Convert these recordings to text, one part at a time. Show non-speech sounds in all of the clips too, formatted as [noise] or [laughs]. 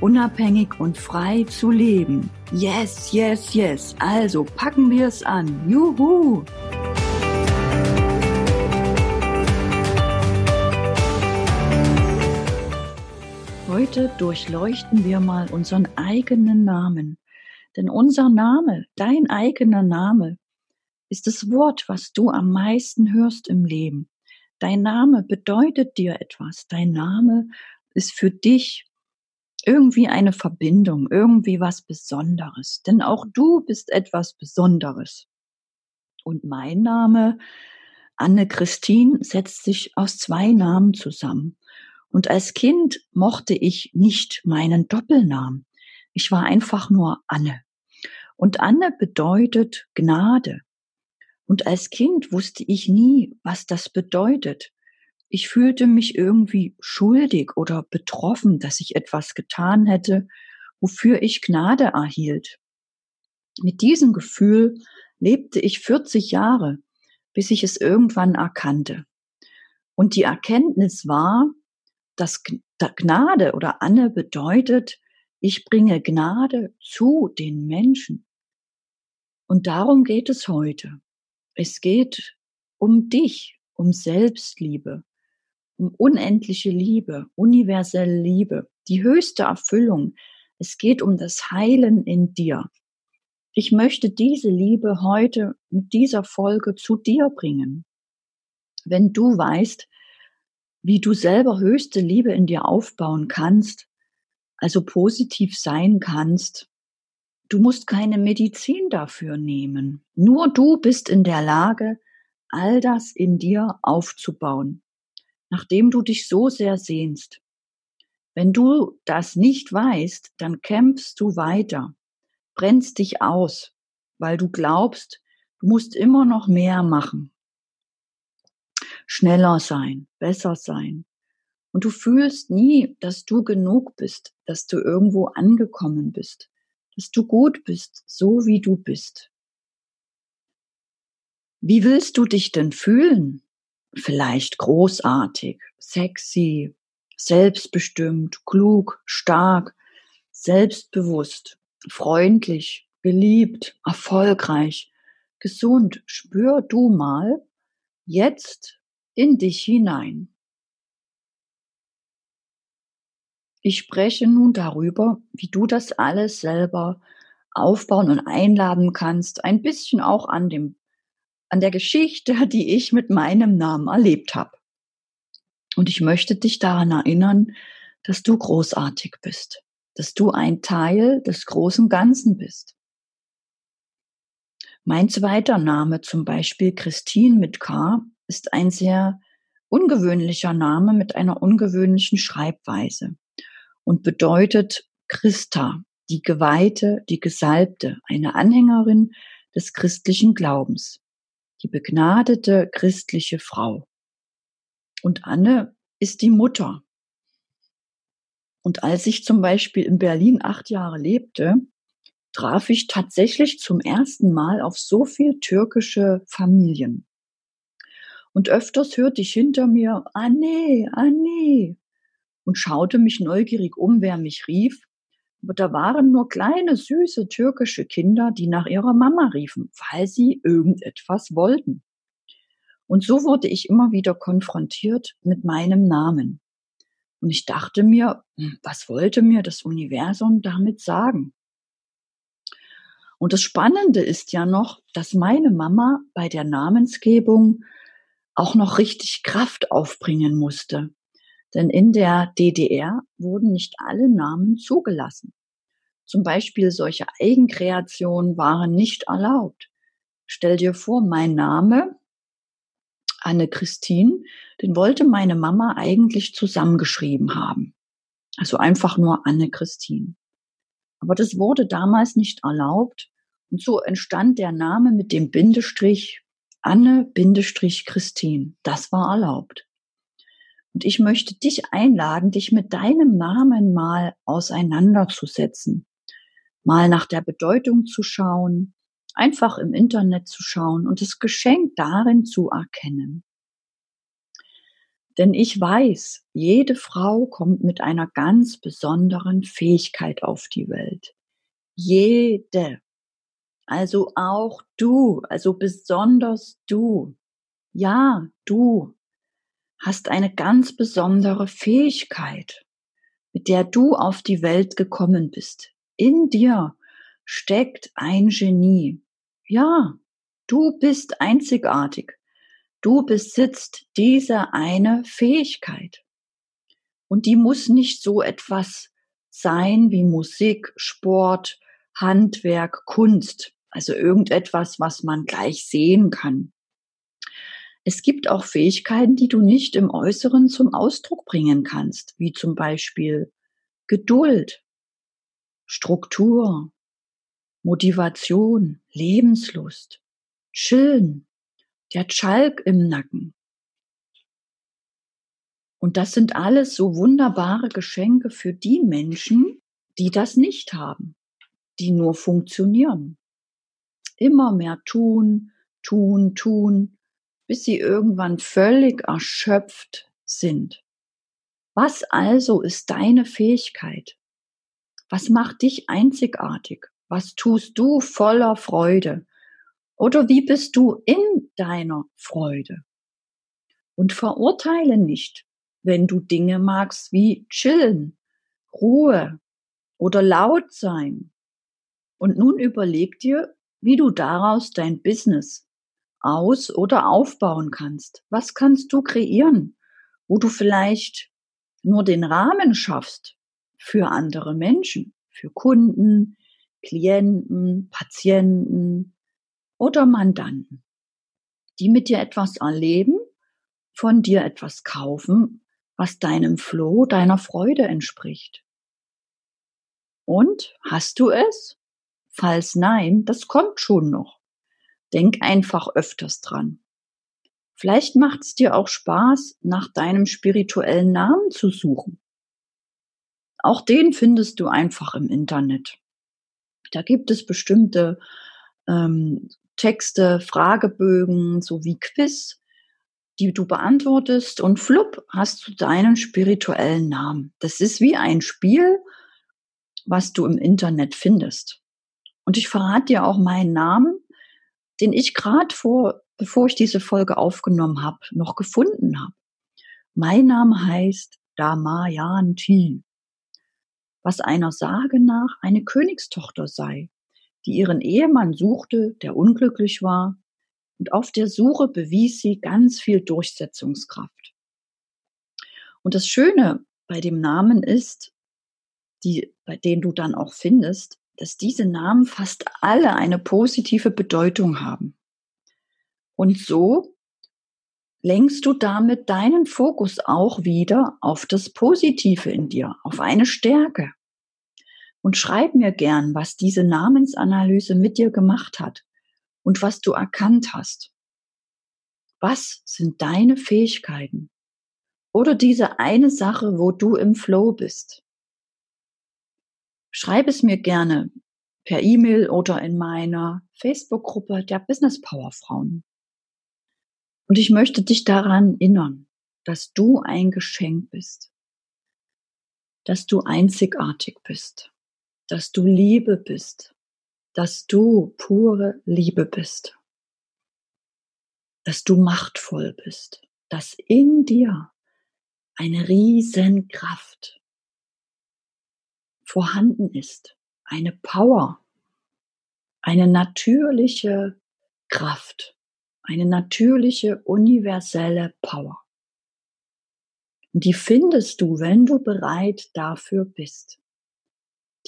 unabhängig und frei zu leben. Yes, yes, yes. Also packen wir es an. Juhu! Heute durchleuchten wir mal unseren eigenen Namen. Denn unser Name, dein eigener Name, ist das Wort, was du am meisten hörst im Leben. Dein Name bedeutet dir etwas. Dein Name ist für dich irgendwie eine Verbindung, irgendwie was Besonderes. Denn auch du bist etwas Besonderes. Und mein Name, Anne-Christine, setzt sich aus zwei Namen zusammen. Und als Kind mochte ich nicht meinen Doppelnamen. Ich war einfach nur Anne. Und Anne bedeutet Gnade. Und als Kind wusste ich nie, was das bedeutet. Ich fühlte mich irgendwie schuldig oder betroffen, dass ich etwas getan hätte, wofür ich Gnade erhielt. Mit diesem Gefühl lebte ich 40 Jahre, bis ich es irgendwann erkannte. Und die Erkenntnis war, dass Gnade oder Anne bedeutet, ich bringe Gnade zu den Menschen. Und darum geht es heute. Es geht um dich, um Selbstliebe, um unendliche Liebe, universelle Liebe, die höchste Erfüllung. Es geht um das Heilen in dir. Ich möchte diese Liebe heute mit dieser Folge zu dir bringen. Wenn du weißt, wie du selber höchste Liebe in dir aufbauen kannst, also positiv sein kannst, du musst keine Medizin dafür nehmen. Nur du bist in der Lage, all das in dir aufzubauen nachdem du dich so sehr sehnst. Wenn du das nicht weißt, dann kämpfst du weiter, brennst dich aus, weil du glaubst, du musst immer noch mehr machen. Schneller sein, besser sein. Und du fühlst nie, dass du genug bist, dass du irgendwo angekommen bist, dass du gut bist, so wie du bist. Wie willst du dich denn fühlen? Vielleicht großartig, sexy, selbstbestimmt, klug, stark, selbstbewusst, freundlich, geliebt, erfolgreich, gesund. Spür du mal jetzt in dich hinein. Ich spreche nun darüber, wie du das alles selber aufbauen und einladen kannst, ein bisschen auch an dem an der Geschichte, [laughs] die ich mit meinem Namen erlebt habe. Und ich möchte dich daran erinnern, dass du großartig bist, dass du ein Teil des großen Ganzen bist. Mein zweiter Name, zum Beispiel Christine mit K, ist ein sehr ungewöhnlicher Name mit einer ungewöhnlichen Schreibweise und bedeutet Christa, die Geweihte, die Gesalbte, eine Anhängerin des christlichen Glaubens die begnadete christliche Frau. Und Anne ist die Mutter. Und als ich zum Beispiel in Berlin acht Jahre lebte, traf ich tatsächlich zum ersten Mal auf so viel türkische Familien. Und öfters hörte ich hinter mir, Anne, Anne, und schaute mich neugierig um, wer mich rief. Da waren nur kleine, süße türkische Kinder, die nach ihrer Mama riefen, weil sie irgendetwas wollten. Und so wurde ich immer wieder konfrontiert mit meinem Namen. Und ich dachte mir, hm, was wollte mir das Universum damit sagen? Und das Spannende ist ja noch, dass meine Mama bei der Namensgebung auch noch richtig Kraft aufbringen musste. Denn in der DDR wurden nicht alle Namen zugelassen. Zum Beispiel solche Eigenkreationen waren nicht erlaubt. Stell dir vor, mein Name, Anne-Christine, den wollte meine Mama eigentlich zusammengeschrieben haben. Also einfach nur Anne-Christine. Aber das wurde damals nicht erlaubt und so entstand der Name mit dem Bindestrich Anne-Christine. Das war erlaubt. Und ich möchte dich einladen, dich mit deinem Namen mal auseinanderzusetzen, mal nach der Bedeutung zu schauen, einfach im Internet zu schauen und das Geschenk darin zu erkennen. Denn ich weiß, jede Frau kommt mit einer ganz besonderen Fähigkeit auf die Welt. Jede. Also auch du, also besonders du. Ja, du hast eine ganz besondere Fähigkeit, mit der du auf die Welt gekommen bist. In dir steckt ein Genie. Ja, du bist einzigartig. Du besitzt diese eine Fähigkeit. Und die muss nicht so etwas sein wie Musik, Sport, Handwerk, Kunst. Also irgendetwas, was man gleich sehen kann. Es gibt auch Fähigkeiten, die du nicht im Äußeren zum Ausdruck bringen kannst, wie zum Beispiel Geduld, Struktur, Motivation, Lebenslust, Chillen, der Schalk im Nacken. Und das sind alles so wunderbare Geschenke für die Menschen, die das nicht haben, die nur funktionieren. Immer mehr tun, tun, tun, bis sie irgendwann völlig erschöpft sind. Was also ist deine Fähigkeit? Was macht dich einzigartig? Was tust du voller Freude? Oder wie bist du in deiner Freude? Und verurteile nicht, wenn du Dinge magst wie chillen, Ruhe oder laut sein. Und nun überleg dir, wie du daraus dein Business aus- oder aufbauen kannst. Was kannst du kreieren, wo du vielleicht nur den Rahmen schaffst für andere Menschen, für Kunden, Klienten, Patienten oder Mandanten, die mit dir etwas erleben, von dir etwas kaufen, was deinem Flow, deiner Freude entspricht. Und hast du es? Falls nein, das kommt schon noch. Denk einfach öfters dran. Vielleicht macht es dir auch Spaß, nach deinem spirituellen Namen zu suchen. Auch den findest du einfach im Internet. Da gibt es bestimmte ähm, Texte, Fragebögen sowie Quiz, die du beantwortest und flupp hast du deinen spirituellen Namen. Das ist wie ein Spiel, was du im Internet findest. Und ich verrate dir auch meinen Namen, den ich gerade vor, bevor ich diese Folge aufgenommen habe, noch gefunden habe. Mein Name heißt Damayanti, was einer Sage nach eine Königstochter sei, die ihren Ehemann suchte, der unglücklich war, und auf der Suche bewies sie ganz viel Durchsetzungskraft. Und das Schöne bei dem Namen ist, die, bei denen du dann auch findest, dass diese Namen fast alle eine positive Bedeutung haben. Und so lenkst du damit deinen Fokus auch wieder auf das Positive in dir, auf eine Stärke. Und schreib mir gern, was diese Namensanalyse mit dir gemacht hat und was du erkannt hast. Was sind deine Fähigkeiten? Oder diese eine Sache, wo du im Flow bist? schreib es mir gerne per E-Mail oder in meiner Facebook-Gruppe der Business Power Frauen. Und ich möchte dich daran erinnern, dass du ein Geschenk bist, dass du einzigartig bist, dass du Liebe bist, dass du pure Liebe bist, dass du machtvoll bist, dass in dir eine Riesenkraft vorhanden ist. Eine Power, eine natürliche Kraft, eine natürliche universelle Power. Und die findest du, wenn du bereit dafür bist.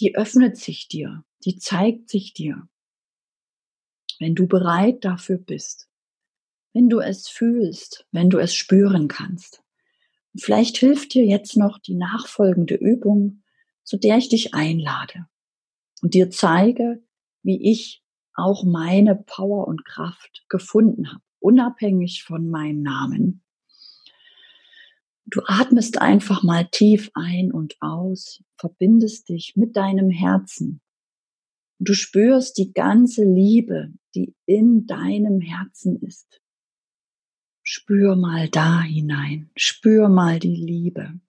Die öffnet sich dir, die zeigt sich dir, wenn du bereit dafür bist, wenn du es fühlst, wenn du es spüren kannst. Und vielleicht hilft dir jetzt noch die nachfolgende Übung, zu der ich dich einlade. und dir zeige, wie ich auch meine Power und Kraft gefunden habe, unabhängig von meinem Namen. Du atmest einfach mal tief ein und aus, verbindest dich mit deinem Herzen. Und du spürst die ganze Liebe, die in deinem Herzen ist. Spür mal da hinein, spür mal die Liebe.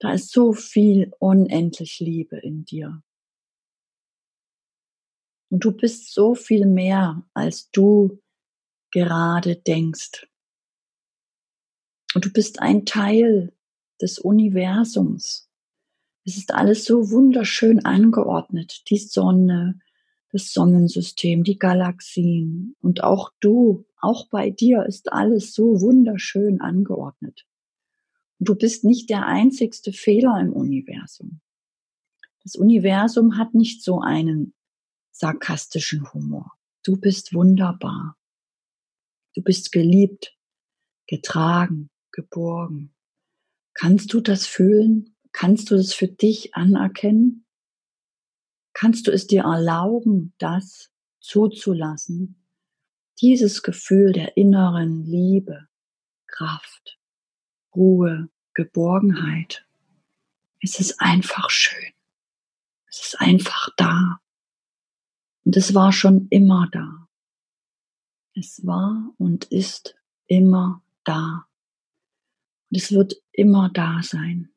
Da ist so viel unendlich Liebe in dir. Und du bist so viel mehr, als du gerade denkst. Und du bist ein Teil des Universums. Es ist alles so wunderschön angeordnet. Die Sonne, das Sonnensystem, die Galaxien und auch du, auch bei dir ist alles so wunderschön angeordnet. Und du bist nicht der einzigste Fehler im Universum. Das Universum hat nicht so einen sarkastischen Humor. Du bist wunderbar. Du bist geliebt, getragen, geborgen. Kannst du das fühlen? Kannst du es für dich anerkennen? Kannst du es dir erlauben, das zuzulassen? Dieses Gefühl der inneren Liebe, Kraft, Ruhe, Geborgenheit. Es ist einfach schön. Es ist einfach da. Und es war schon immer da. Es war und ist immer da. Und es wird immer da sein.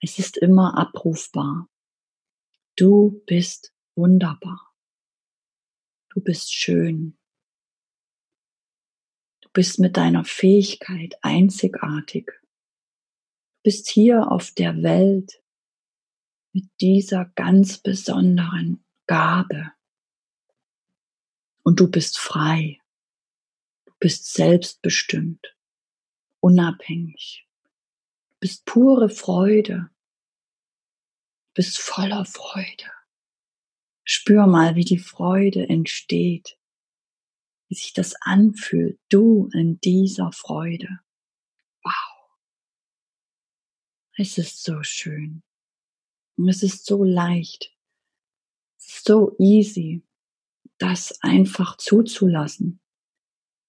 Es ist immer abrufbar. Du bist wunderbar. Du bist schön. Du bist mit deiner Fähigkeit einzigartig. Du bist hier auf der Welt mit dieser ganz besonderen Gabe. Und du bist frei. Du bist selbstbestimmt, unabhängig bist pure Freude, bist voller Freude. Spür mal, wie die Freude entsteht, wie sich das anfühlt, du in dieser Freude. Wow. Es ist so schön. Und es ist so leicht. So easy, das einfach zuzulassen,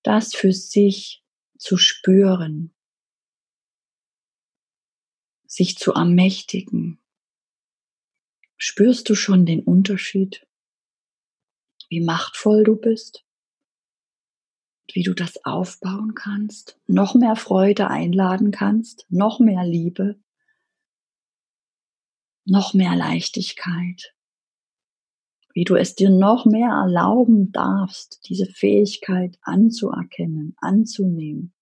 das für sich zu spüren, sich zu ermächtigen. Spürst du schon den Unterschied? Wie machtvoll du bist? Wie du das aufbauen kannst? Noch mehr Freude einladen kannst? Noch mehr Liebe? Noch mehr Leichtigkeit? Wie du es dir noch mehr erlauben darfst, diese Fähigkeit anzuerkennen, anzunehmen,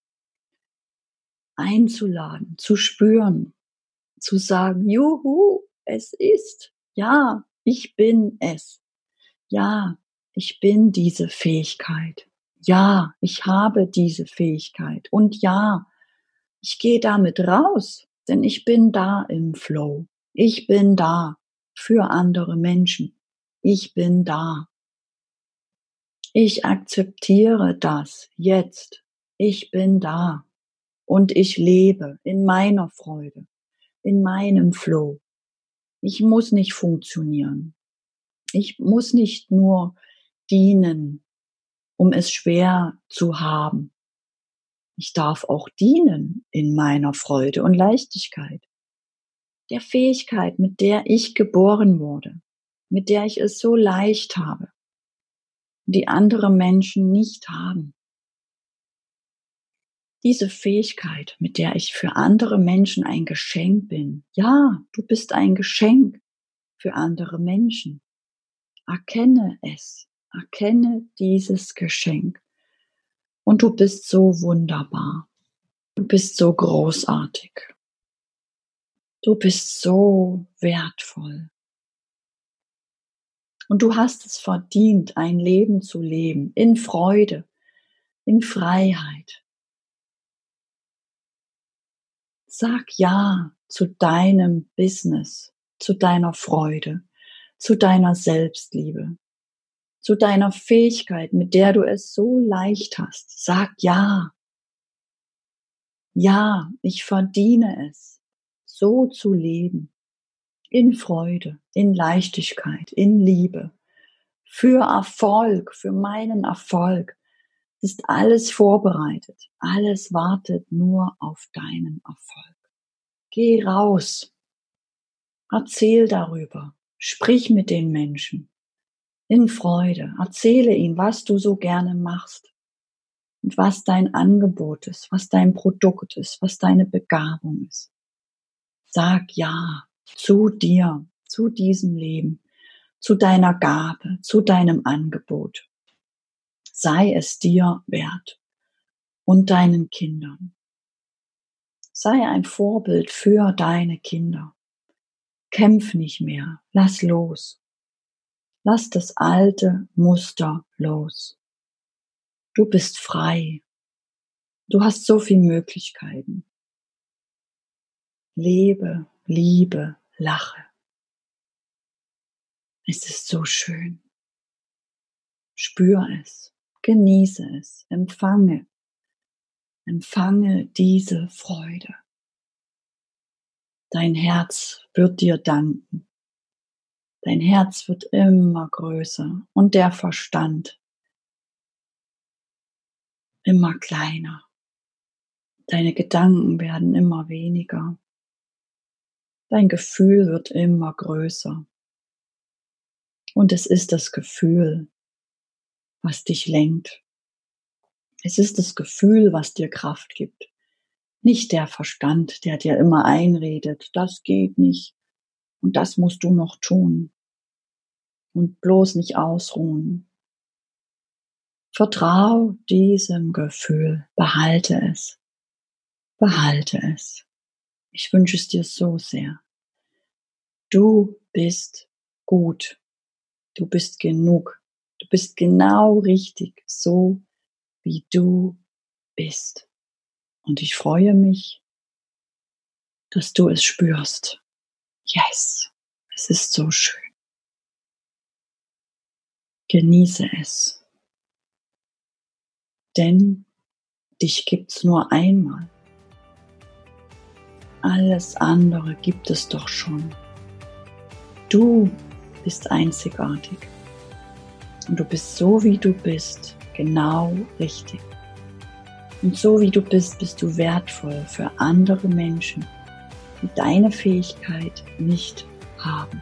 einzuladen, zu spüren, zu sagen, juhu, es ist, ja, ich bin es. Ja, ich bin diese Fähigkeit. Ja, ich habe diese Fähigkeit. Und ja, ich gehe damit raus, denn ich bin da im Flow. Ich bin da für andere Menschen. Ich bin da. Ich akzeptiere das jetzt. Ich bin da. Und ich lebe in meiner Freude in meinem Flow. Ich muss nicht funktionieren. Ich muss nicht nur dienen, um es schwer zu haben. Ich darf auch dienen in meiner Freude und Leichtigkeit. Der Fähigkeit, mit der ich geboren wurde, mit der ich es so leicht habe, die andere Menschen nicht haben diese Fähigkeit, mit der ich für andere Menschen ein Geschenk bin. Ja, du bist ein Geschenk für andere Menschen. Erkenne es, erkenne dieses Geschenk. Und du bist so wunderbar. Du bist so großartig. Du bist so wertvoll. Und du hast es verdient, ein Leben zu leben in Freude, in Freiheit, Sag Ja zu deinem Business, zu deiner Freude, zu deiner Selbstliebe, zu deiner Fähigkeit, mit der du es so leicht hast. Sag Ja. Ja, ich verdiene es, so zu leben. In Freude, in Leichtigkeit, in Liebe, für Erfolg, für meinen Erfolg. Ist alles vorbereitet. Alles wartet nur auf deinen Erfolg. Geh raus. Erzähl darüber. Sprich mit den Menschen. In Freude. Erzähle ihnen, was du so gerne machst. Und was dein Angebot ist, was dein Produkt ist, was deine Begabung ist. Sag ja zu dir, zu diesem Leben zu deiner Gabe, zu deinem Angebot. Sei es dir wert und deinen Kindern. Sei ein Vorbild für deine Kinder. Kämpf nicht mehr, lass los. Lass das alte Muster los. Du bist frei. Du hast so viele Möglichkeiten. Lebe, liebe, lache. Es ist so schön. Spür es, genieße es, empfange, empfange diese Freude. Dein Herz wird dir danken. Dein Herz wird immer größer und der Verstand immer kleiner. Deine Gedanken werden immer weniger. Dein Gefühl wird immer größer. Und es ist das Gefühl, was dich lenkt. Es ist das Gefühl, was dir Kraft gibt. Nicht der Verstand, der dir immer einredet, das geht nicht und das musst du noch tun. Und bloß nicht ausruhen. Vertrau diesem Gefühl, behalte es, behalte es. Ich wünsche es dir so sehr. Du bist gut. Du bist genug. Du bist genau richtig, so wie du bist. Und ich freue mich, dass du es spürst. Yes, es ist so schön. Genieße es. Denn dich gibt's nur einmal. Alles andere gibt es doch schon. Du bist einzigartig. Und du bist so, wie du bist, genau richtig. Und so, wie du bist, bist du wertvoll für andere Menschen, die deine Fähigkeit nicht haben.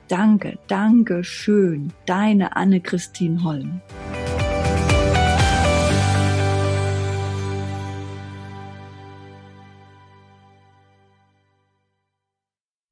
danke, danke schön. Deine Anne-Christine Holm.